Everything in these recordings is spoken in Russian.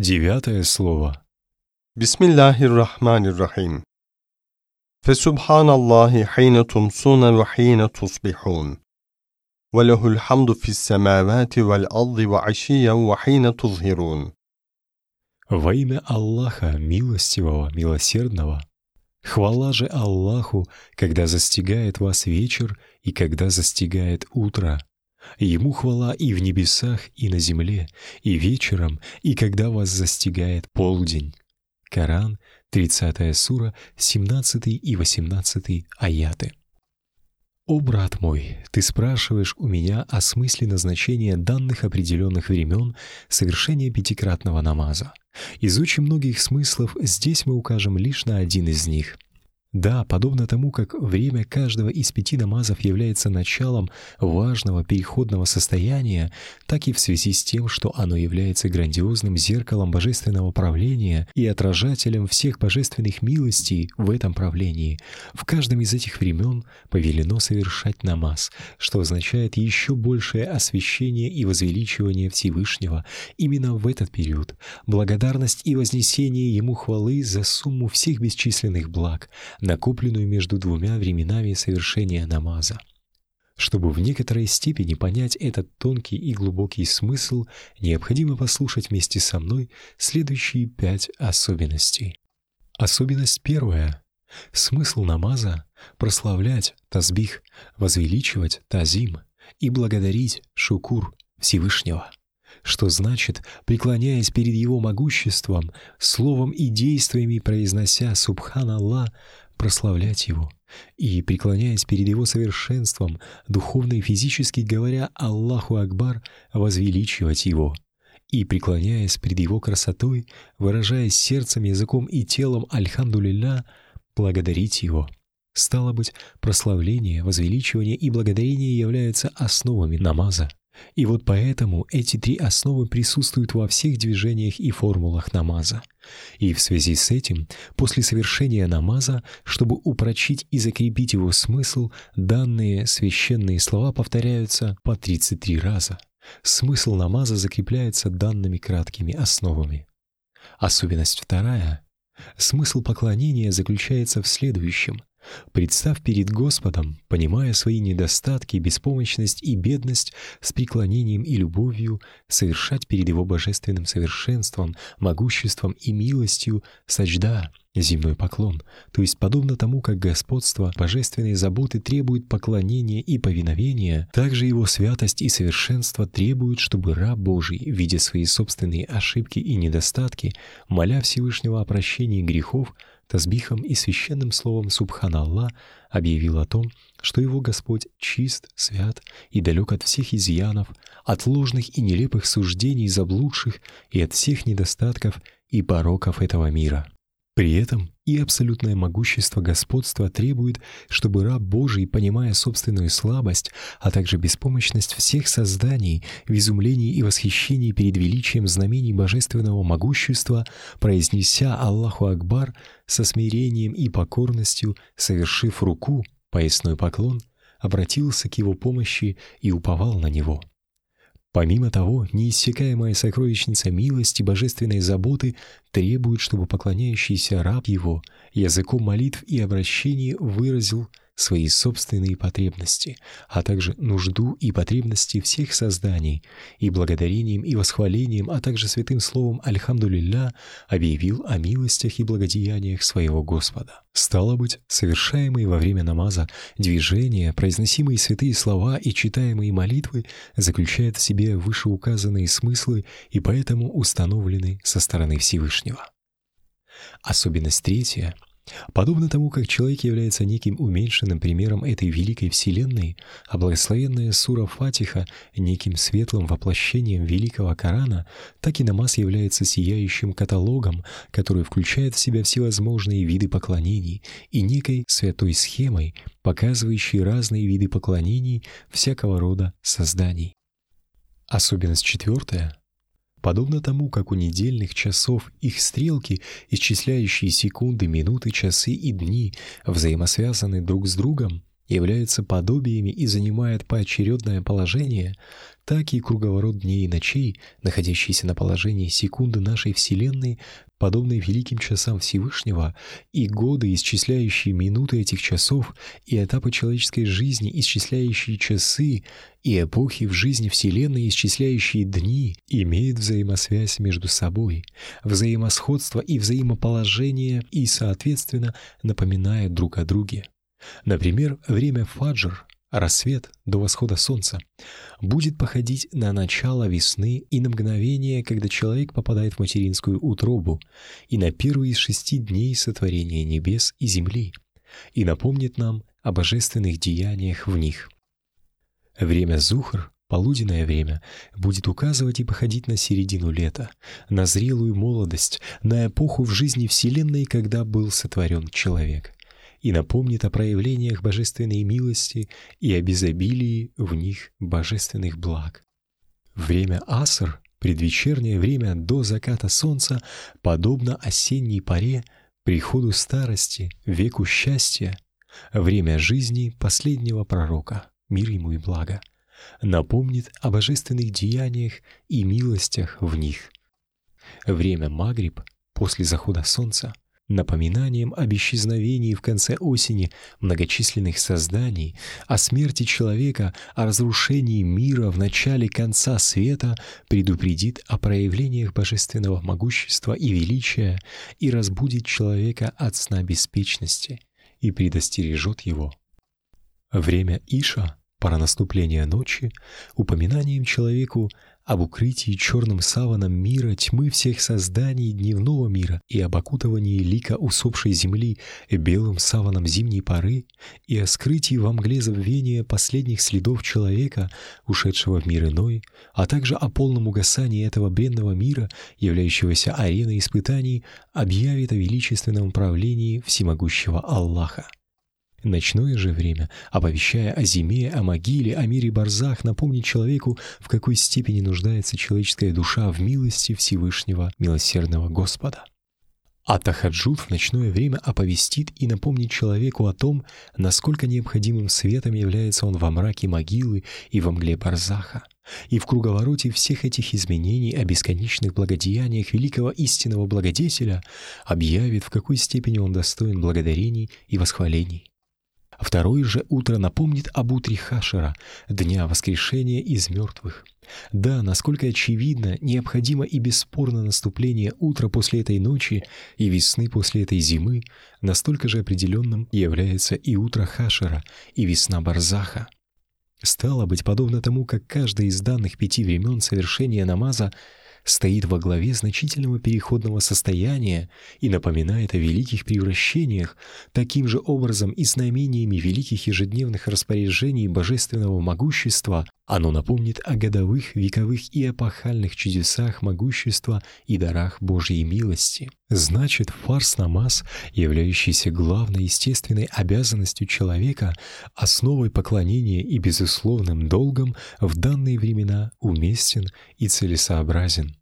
Девятое слово. بسم الله الرحمن الرحيم فسبحان الله حين تمسون وحين تصبحون وله الحمد في السماوات والأرض وعشيا وحين تظهرون Во имя Аллаха, милостивого, милосердного, хвала же Аллаху, когда застигает вас вечер и когда застигает утро. Ему хвала и в небесах, и на земле, и вечером, и когда вас застигает полдень. Коран, 30 сура, 17 и 18 аяты. «О, брат мой, ты спрашиваешь у меня о смысле назначения данных определенных времен совершения пятикратного намаза. Из очень многих смыслов здесь мы укажем лишь на один из них — да, подобно тому, как время каждого из пяти намазов является началом важного переходного состояния, так и в связи с тем, что оно является грандиозным зеркалом божественного правления и отражателем всех божественных милостей в этом правлении, в каждом из этих времен повелено совершать намаз, что означает еще большее освящение и возвеличивание Всевышнего именно в этот период, благодарность и вознесение Ему хвалы за сумму всех бесчисленных благ — накопленную между двумя временами совершения намаза. Чтобы в некоторой степени понять этот тонкий и глубокий смысл, необходимо послушать вместе со мной следующие пять особенностей. Особенность первая. Смысл намаза — прославлять тазбих, возвеличивать тазим и благодарить шукур Всевышнего что значит, преклоняясь перед Его могуществом, словом и действиями произнося «Субхан Аллах», прославлять Его, и, преклоняясь перед Его совершенством, духовно и физически говоря «Аллаху Акбар», возвеличивать Его, и, преклоняясь перед Его красотой, выражаясь сердцем, языком и телом «Альхамдулилля», благодарить Его. Стало быть, прославление, возвеличивание и благодарение являются основами намаза. И вот поэтому эти три основы присутствуют во всех движениях и формулах намаза. И в связи с этим, после совершения намаза, чтобы упрочить и закрепить его смысл, данные священные слова повторяются по 33 раза. Смысл намаза закрепляется данными краткими основами. Особенность вторая. Смысл поклонения заключается в следующем. Представь перед Господом, понимая свои недостатки, беспомощность и бедность, с преклонением и любовью, совершать перед Его божественным совершенством, могуществом и милостью сажда, земной поклон, то есть подобно тому, как господство божественной заботы требует поклонения и повиновения, также Его святость и совершенство требуют, чтобы раб Божий, видя свои собственные ошибки и недостатки, моля Всевышнего о прощении грехов, Тазбихом и священным словом Субханаллах объявил о том, что его Господь чист, свят и далек от всех изъянов, от ложных и нелепых суждений заблудших и от всех недостатков и пороков этого мира. При этом и абсолютное могущество господства требует, чтобы раб Божий, понимая собственную слабость, а также беспомощность всех созданий, в изумлении и восхищении перед величием знамений божественного могущества, произнеся Аллаху Акбар со смирением и покорностью, совершив руку, поясной поклон, обратился к его помощи и уповал на него. Помимо того, неиссякаемая сокровищница милости божественной заботы требует, чтобы поклоняющийся раб его языком молитв и обращений выразил свои собственные потребности, а также нужду и потребности всех созданий, и благодарением и восхвалением, а также святым словом «Альхамдулилля» объявил о милостях и благодеяниях своего Господа. Стало быть, совершаемые во время намаза движения, произносимые святые слова и читаемые молитвы заключают в себе вышеуказанные смыслы и поэтому установлены со стороны Всевышнего. Особенность третья — Подобно тому, как человек является неким уменьшенным примером этой великой вселенной, а благословенная сура Фатиха — неким светлым воплощением великого Корана, так и намаз является сияющим каталогом, который включает в себя всевозможные виды поклонений и некой святой схемой, показывающей разные виды поклонений всякого рода созданий. Особенность четвертая — Подобно тому, как у недельных часов их стрелки, исчисляющие секунды, минуты, часы и дни, взаимосвязаны друг с другом, являются подобиями и занимают поочередное положение, так и круговорот дней и ночей, находящийся на положении секунды нашей Вселенной, подобные великим часам Всевышнего, и годы, исчисляющие минуты этих часов, и этапы человеческой жизни, исчисляющие часы, и эпохи в жизни Вселенной, исчисляющие дни, имеют взаимосвязь между собой, взаимосходство и взаимоположение, и, соответственно, напоминают друг о друге. Например, время фаджр, рассвет до восхода солнца, будет походить на начало весны и на мгновение, когда человек попадает в материнскую утробу, и на первый из шести дней сотворения небес и земли, и напомнит нам о божественных деяниях в них. Время Зухр, полуденное время, будет указывать и походить на середину лета, на зрелую молодость, на эпоху в жизни Вселенной, когда был сотворен человек и напомнит о проявлениях божественной милости и об изобилии в них божественных благ. Время Аср, предвечернее время до заката солнца, подобно осенней паре, приходу старости, веку счастья, время жизни последнего пророка, мир ему и благо, напомнит о божественных деяниях и милостях в них. Время Магриб, после захода солнца, напоминанием об исчезновении в конце осени многочисленных созданий, о смерти человека, о разрушении мира в начале конца света, предупредит о проявлениях божественного могущества и величия и разбудит человека от сна беспечности и предостережет его. Время Иша, пора наступления ночи, упоминанием человеку об укрытии черным саваном мира тьмы всех созданий дневного мира и об окутывании лика усопшей земли белым саваном зимней поры и о скрытии во мгле забвения последних следов человека, ушедшего в мир иной, а также о полном угасании этого бренного мира, являющегося ареной испытаний, объявит о величественном правлении всемогущего Аллаха. Ночное же время, оповещая о зиме, о могиле, о мире барзах, напомнит человеку, в какой степени нуждается человеческая душа в милости Всевышнего милосердного Господа. А Тахаджуд в ночное время оповестит и напомнит человеку о том, насколько необходимым светом является он во мраке могилы и во мгле барзаха. И в круговороте всех этих изменений о бесконечных благодеяниях великого истинного благодетеля объявит, в какой степени он достоин благодарений и восхвалений. Второе же утро напомнит об утре Хашера, дня воскрешения из мертвых. Да, насколько очевидно, необходимо и бесспорно наступление утра после этой ночи и весны после этой зимы, настолько же определенным является и утро Хашера, и весна Барзаха. Стало быть, подобно тому, как каждое из данных пяти времен совершения намаза стоит во главе значительного переходного состояния и напоминает о великих превращениях, таким же образом и знамениями великих ежедневных распоряжений божественного могущества оно напомнит о годовых, вековых и эпохальных чудесах могущества и дарах Божьей милости. Значит, фарс-намаз, являющийся главной естественной обязанностью человека, основой поклонения и безусловным долгом, в данные времена уместен и целесообразен.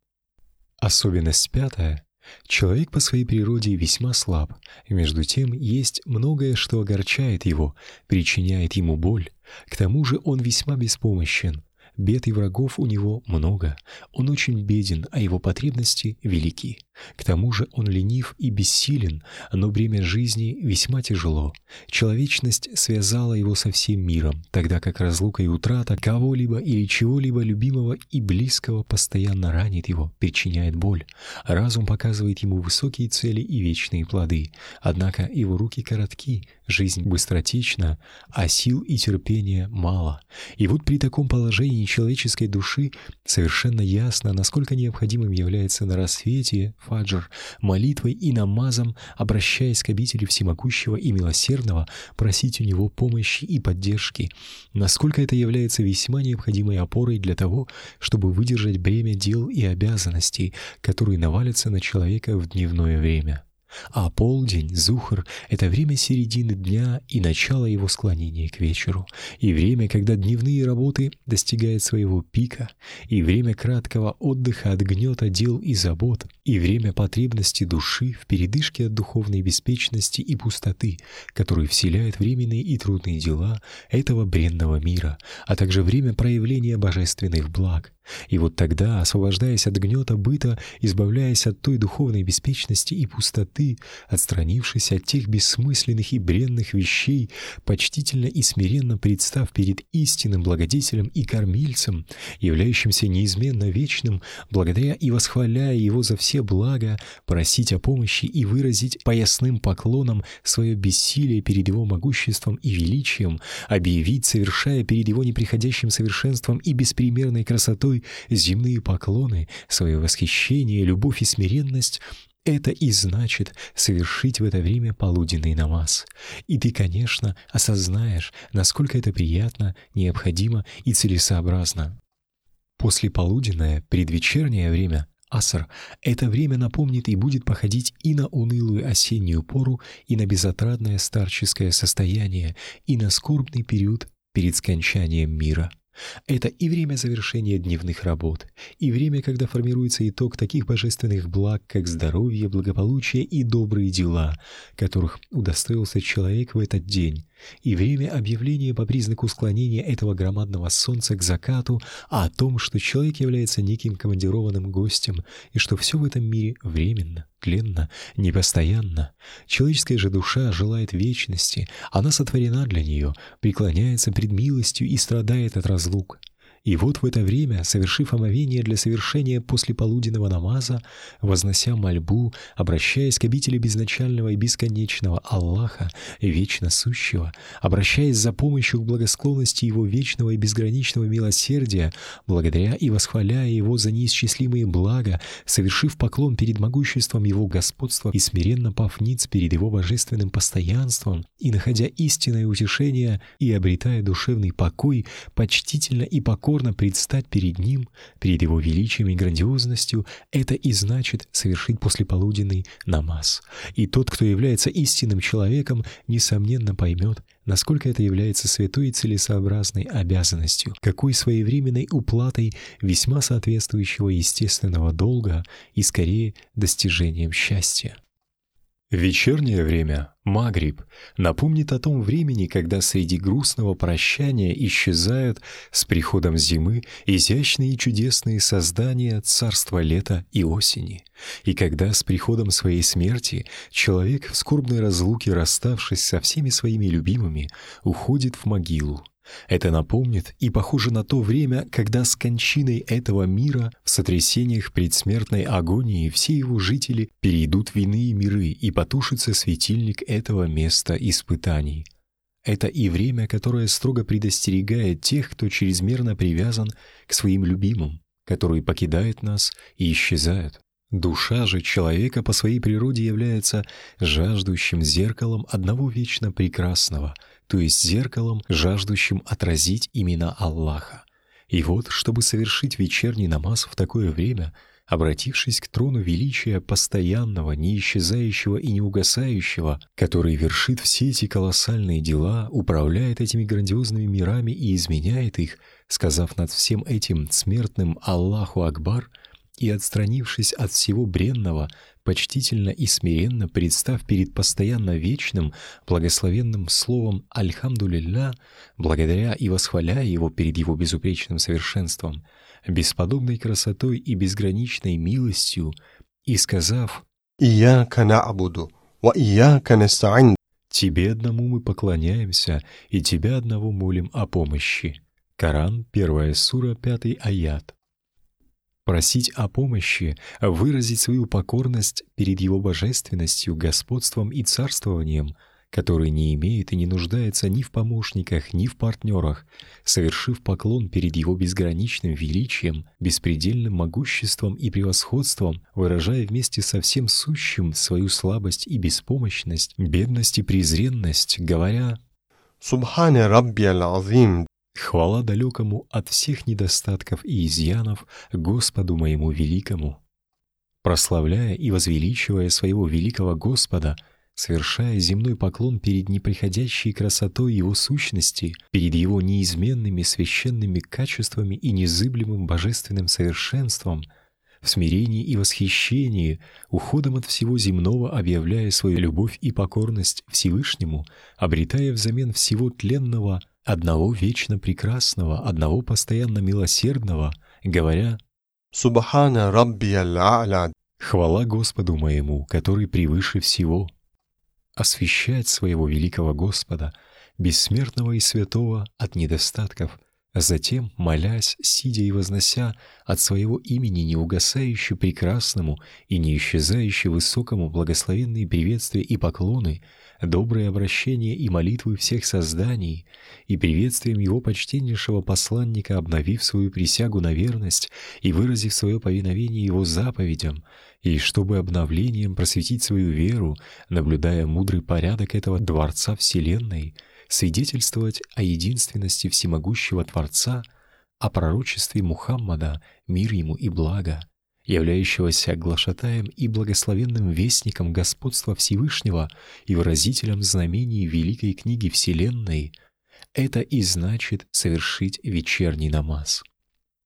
Особенность пятая Человек по своей природе весьма слаб, между тем есть многое, что огорчает его, причиняет ему боль. К тому же он весьма беспомощен. Бед и врагов у него много. Он очень беден, а его потребности велики. К тому же он ленив и бессилен, но бремя жизни весьма тяжело. Человечность связала его со всем миром, тогда как разлука и утрата кого-либо или чего-либо любимого и близкого постоянно ранит его, причиняет боль. Разум показывает ему высокие цели и вечные плоды. Однако его руки коротки, жизнь быстротечна, а сил и терпения мало. И вот при таком положении человеческой души совершенно ясно, насколько необходимым является на рассвете фаджр, молитвой и намазом, обращаясь к обители всемогущего и милосердного, просить у него помощи и поддержки, насколько это является весьма необходимой опорой для того, чтобы выдержать бремя дел и обязанностей, которые навалятся на человека в дневное время. А полдень, зухр — это время середины дня и начало его склонения к вечеру, и время, когда дневные работы достигают своего пика, и время краткого отдыха от гнета дел и забот, и время потребности души в передышке от духовной беспечности и пустоты, которые вселяют временные и трудные дела этого бренного мира, а также время проявления божественных благ, и вот тогда, освобождаясь от гнета быта, избавляясь от той духовной беспечности и пустоты, отстранившись от тех бессмысленных и бренных вещей, почтительно и смиренно представ перед истинным благодетелем и кормильцем, являющимся неизменно вечным, благодаря и восхваляя его за все блага, просить о помощи и выразить поясным поклоном свое бессилие перед его могуществом и величием, объявить, совершая перед его неприходящим совершенством и беспримерной красотой земные поклоны, свое восхищение, любовь и смиренность — это и значит совершить в это время полуденный намаз. И ты, конечно, осознаешь, насколько это приятно, необходимо и целесообразно. После полуденное, предвечернее время — Аср — это время напомнит и будет походить и на унылую осеннюю пору, и на безотрадное старческое состояние, и на скорбный период перед скончанием мира. Это и время завершения дневных работ, и время, когда формируется итог таких божественных благ, как здоровье, благополучие и добрые дела, которых удостоился человек в этот день, и время объявления по признаку склонения этого громадного солнца к закату о том, что человек является неким командированным гостем, и что все в этом мире временно, тленно, непостоянно. Человеческая же душа желает вечности, она сотворена для нее, преклоняется пред милостью и страдает от разлук. И вот в это время, совершив омовение для совершения послеполуденного намаза, вознося мольбу, обращаясь к обители безначального и бесконечного Аллаха, вечно сущего, обращаясь за помощью к благосклонности Его вечного и безграничного милосердия, благодаря и восхваляя Его за неисчислимые блага, совершив поклон перед могуществом Его господства и смиренно пав ниц перед Его божественным постоянством, и находя истинное утешение и обретая душевный покой, почтительно и покорно покорно предстать перед Ним, перед Его величием и грандиозностью, это и значит совершить послеполуденный намаз. И тот, кто является истинным человеком, несомненно поймет, насколько это является святой и целесообразной обязанностью, какой своевременной уплатой весьма соответствующего естественного долга и скорее достижением счастья. Вечернее время, Магриб, напомнит о том времени, когда среди грустного прощания исчезают с приходом зимы изящные и чудесные создания царства лета и осени, и когда с приходом своей смерти человек в скорбной разлуке, расставшись со всеми своими любимыми, уходит в могилу, это напомнит и похоже на то время, когда с кончиной этого мира в сотрясениях предсмертной агонии все его жители перейдут в иные миры и потушится светильник этого места испытаний. Это и время, которое строго предостерегает тех, кто чрезмерно привязан к своим любимым, которые покидают нас и исчезают. Душа же человека по своей природе является жаждущим зеркалом одного вечно прекрасного — то есть зеркалом, жаждущим отразить имена Аллаха. И вот, чтобы совершить вечерний намаз в такое время, обратившись к трону величия постоянного, не исчезающего и не угасающего, который вершит все эти колоссальные дела, управляет этими грандиозными мирами и изменяет их, сказав над всем этим смертным Аллаху Акбар — и, отстранившись от всего бренного, почтительно и смиренно представ перед постоянно вечным, благословенным словом «Альхамдулилля», благодаря и восхваляя его перед его безупречным совершенством, бесподобной красотой и безграничной милостью, и сказав «Ияка на'буду, ва ияка наста'ин» «Тебе одному мы поклоняемся, и Тебя одного молим о помощи». Коран, первая сура, пятый аят просить о помощи, выразить свою покорность перед Его божественностью, господством и царствованием, который не имеет и не нуждается ни в помощниках, ни в партнерах, совершив поклон перед Его безграничным величием, беспредельным могуществом и превосходством, выражая вместе со всем сущим свою слабость и беспомощность, бедность и презренность, говоря «Субхане Рабби Аль-Азим, Хвала далекому от всех недостатков и изъянов Господу моему великому. прославляя и возвеличивая своего великого Господа, совершая земной поклон перед неприходящей красотой Его сущности, перед Его неизменными священными качествами и незыблемым божественным совершенством, в смирении и восхищении, уходом от всего земного объявляя свою любовь и покорность Всевышнему, обретая взамен всего тленного одного вечно прекрасного, одного постоянно милосердного, говоря Субхана Раббиял А'ля. «Хвала Господу моему, который превыше всего». Освящать своего великого Господа, бессмертного и святого от недостатков — а затем, молясь, сидя и вознося от своего имени неугасающе прекрасному и не исчезающе высокому благословенные приветствия и поклоны, добрые обращения и молитвы всех созданий, и приветствием его почтеннейшего посланника, обновив свою присягу на верность и выразив свое повиновение его заповедям, и чтобы обновлением просветить свою веру, наблюдая мудрый порядок этого Дворца Вселенной — свидетельствовать о единственности всемогущего Творца, о пророчестве Мухаммада, мир ему и благо, являющегося глашатаем и благословенным вестником господства Всевышнего и выразителем знамений Великой книги Вселенной, это и значит совершить вечерний намаз.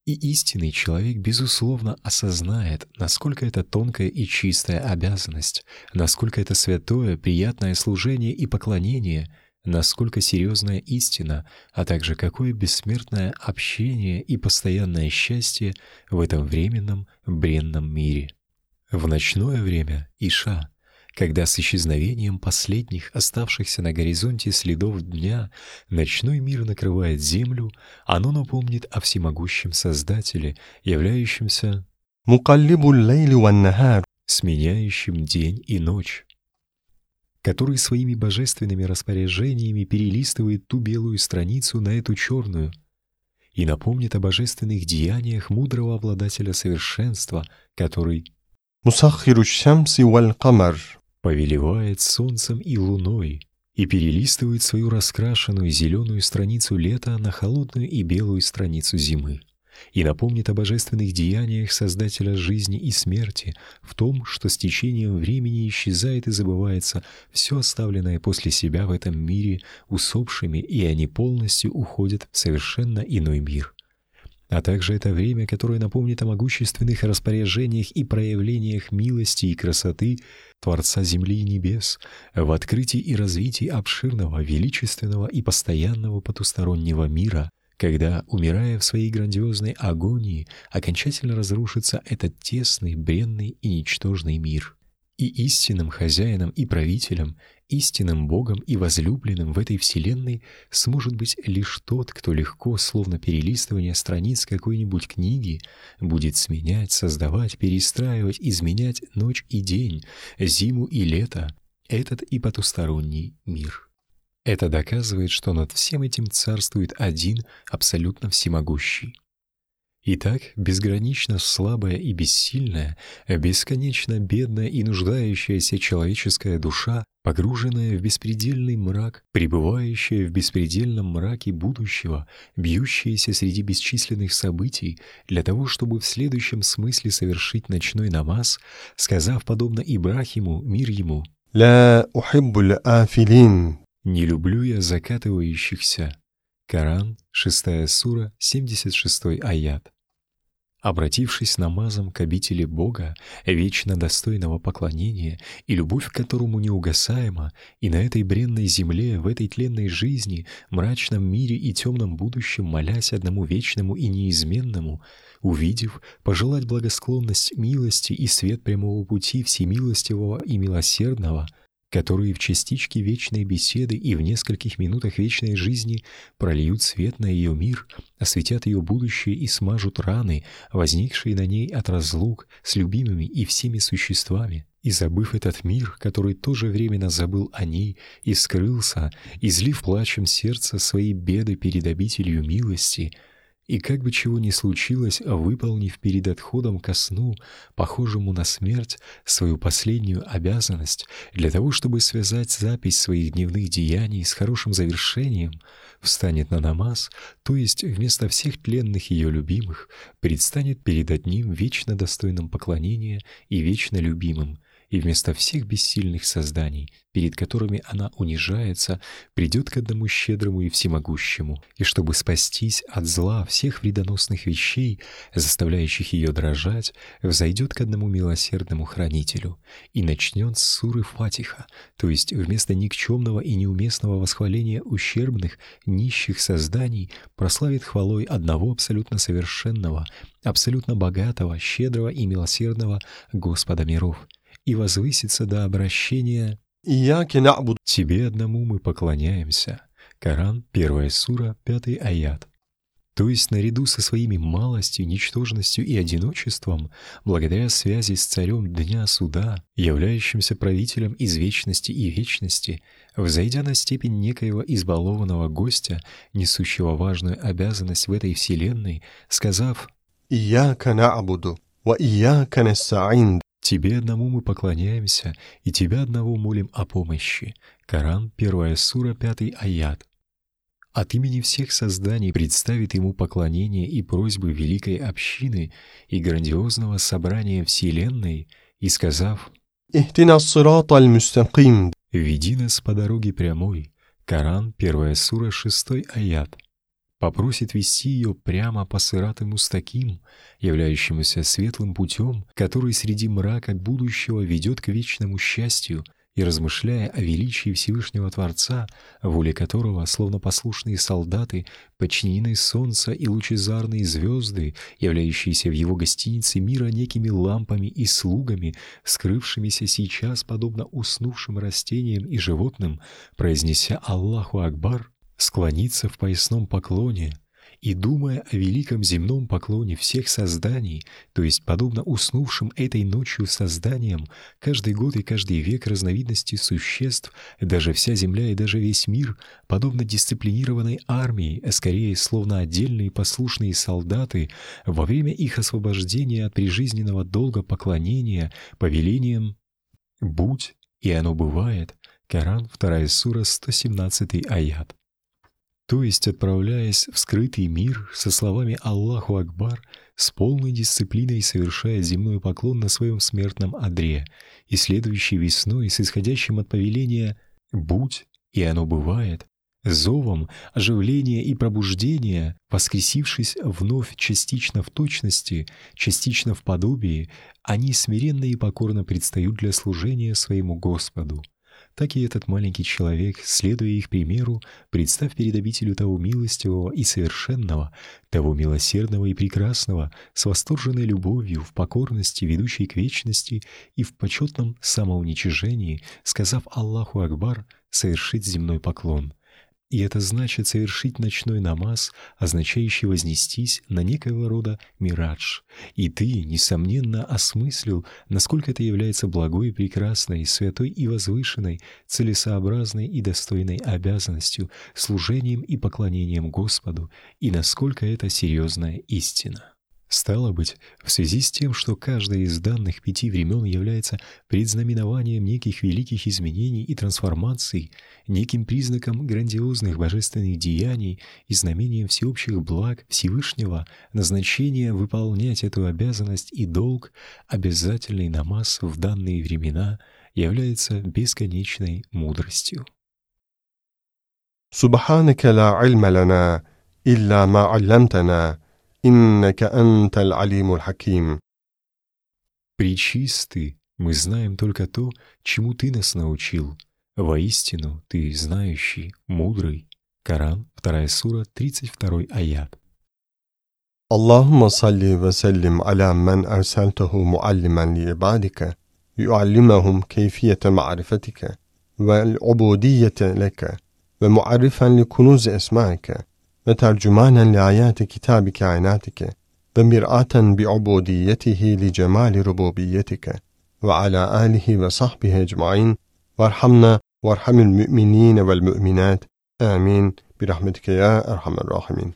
И истинный человек, безусловно, осознает, насколько это тонкая и чистая обязанность, насколько это святое, приятное служение и поклонение — насколько серьезная истина, а также какое бессмертное общение и постоянное счастье в этом временном бренном мире. В ночное время Иша, когда с исчезновением последних оставшихся на горизонте следов дня ночной мир накрывает землю, оно напомнит о всемогущем Создателе, являющемся сменяющим день и ночь который своими божественными распоряжениями перелистывает ту белую страницу на эту черную и напомнит о божественных деяниях мудрого обладателя совершенства, который повелевает солнцем и луной и перелистывает свою раскрашенную зеленую страницу лета на холодную и белую страницу зимы и напомнит о божественных деяниях Создателя жизни и смерти, в том, что с течением времени исчезает и забывается все оставленное после себя в этом мире усопшими, и они полностью уходят в совершенно иной мир. А также это время, которое напомнит о могущественных распоряжениях и проявлениях милости и красоты Творца земли и небес, в открытии и развитии обширного, величественного и постоянного потустороннего мира — когда, умирая в своей грандиозной агонии, окончательно разрушится этот тесный, бренный и ничтожный мир. И истинным хозяином и правителем, истинным Богом и возлюбленным в этой вселенной сможет быть лишь тот, кто легко, словно перелистывание страниц какой-нибудь книги, будет сменять, создавать, перестраивать, изменять ночь и день, зиму и лето, этот и потусторонний мир. Это доказывает, что над всем этим царствует один, абсолютно всемогущий. Итак, безгранично слабая и бессильная, бесконечно бедная и нуждающаяся человеческая душа, погруженная в беспредельный мрак, пребывающая в беспредельном мраке будущего, бьющаяся среди бесчисленных событий, для того, чтобы в следующем смысле совершить ночной намаз, сказав подобно Ибрахиму, мир ему, «Ла ухиббу афилин «Не люблю я закатывающихся». Коран, 6 сура, 76 аят. Обратившись намазом к обители Бога, вечно достойного поклонения и любовь к которому неугасаема, и на этой бренной земле, в этой тленной жизни, мрачном мире и темном будущем молясь одному вечному и неизменному, увидев, пожелать благосклонность милости и свет прямого пути всемилостивого и милосердного — которые в частичке вечной беседы и в нескольких минутах вечной жизни прольют свет на ее мир, осветят ее будущее и смажут раны, возникшие на ней от разлук с любимыми и всеми существами. И забыв этот мир, который тоже временно забыл о ней и скрылся, излив плачем сердца свои беды перед обителью милости, И как бы чего ни случилось, выполнив перед отходом ко сну, похожему на смерть, свою последнюю обязанность, для того, чтобы связать запись своих дневных деяний с хорошим завершением, встанет на намаз, то есть вместо всех тленных ее любимых, предстанет перед одним вечно достойным поклонения и вечно любимым, и вместо всех бессильных созданий, перед которыми она унижается, придет к одному щедрому и всемогущему, и чтобы спастись от зла всех вредоносных вещей, заставляющих ее дрожать, взойдет к одному милосердному хранителю. И начнет с суры Фатиха, то есть вместо никчемного и неуместного восхваления ущербных, нищих созданий прославит хвалой одного абсолютно совершенного, абсолютно богатого, щедрого и милосердного Господа миров и возвысится до обращения «Тебе одному мы поклоняемся». Коран, первая сура, пятый аят. То есть наряду со своими малостью, ничтожностью и одиночеством, благодаря связи с царем Дня Суда, являющимся правителем из вечности и вечности, взойдя на степень некоего избалованного гостя, несущего важную обязанность в этой вселенной, сказав «Ияка на'буду, ва ияка наста'ин» Тебе одному мы поклоняемся, и Тебя одного молим о помощи. Коран, первая сура, пятый аят. От имени всех созданий представит ему поклонение и просьбы великой общины и грандиозного собрания Вселенной, и сказав «Веди нас по дороге прямой». Коран, первая сура, шестой аят попросит вести ее прямо по сыратым таким, являющемуся светлым путем, который среди мрака будущего ведет к вечному счастью, и размышляя о величии Всевышнего Творца, воле которого, словно послушные солдаты, подчинены солнца и лучезарные звезды, являющиеся в его гостинице мира некими лампами и слугами, скрывшимися сейчас, подобно уснувшим растениям и животным, произнеся «Аллаху Акбар», склониться в поясном поклоне и, думая о великом земном поклоне всех созданий, то есть подобно уснувшим этой ночью созданиям, каждый год и каждый век разновидности существ, даже вся Земля и даже весь мир, подобно дисциплинированной армии, а скорее словно отдельные послушные солдаты, во время их освобождения от прижизненного долга поклонения, повелением «Будь, и оно бывает», Коран, 2 сура, 117 аят. То есть, отправляясь в скрытый мир со словами «Аллаху Акбар», с полной дисциплиной совершая земной поклон на своем смертном одре, и следующей весной с исходящим от повеления «Будь, и оно бывает», зовом оживления и пробуждения, воскресившись вновь частично в точности, частично в подобии, они смиренно и покорно предстают для служения своему Господу так и этот маленький человек, следуя их примеру, представь перед обителю того милостивого и совершенного, того милосердного и прекрасного, с восторженной любовью, в покорности, ведущей к вечности и в почетном самоуничижении, сказав Аллаху Акбар, совершить земной поклон — и это значит совершить ночной намаз, означающий вознестись на некоего рода мирадж. И ты, несомненно, осмыслил, насколько это является благой прекрасной, святой и возвышенной, целесообразной и достойной обязанностью, служением и поклонением Господу, и насколько это серьезная истина. Стало быть, в связи с тем, что каждое из данных пяти времен является предзнаменованием неких великих изменений и трансформаций, неким признаком грандиозных божественных деяний и знамением всеобщих благ Всевышнего, назначение выполнять эту обязанность и долг, обязательный намаз в данные времена, является бесконечной мудростью. سبحانك لا علم لنا إلا ما علمتنا «Иннака анталь алимуль хаким». Пречистый, мы знаем только то, чему Ты нас научил. Воистину, Ты знающий, мудрый. Коран, 2 сура, 32 аят. اللهم صل وسلم على من أرسلته معلما لعبادك يعلمهم كيفية معرفتك والعبودية لك ومعرفا لكنوز أسمائك وترجمانا لآيات كتاب كائناتك ومرآة بعبوديته لجمال ربوبيتك وعلى آله وصحبه أجمعين. وارحمنا وارحم المؤمنين والمؤمنات. آمين. برحمتك يا أرحم الراحمين.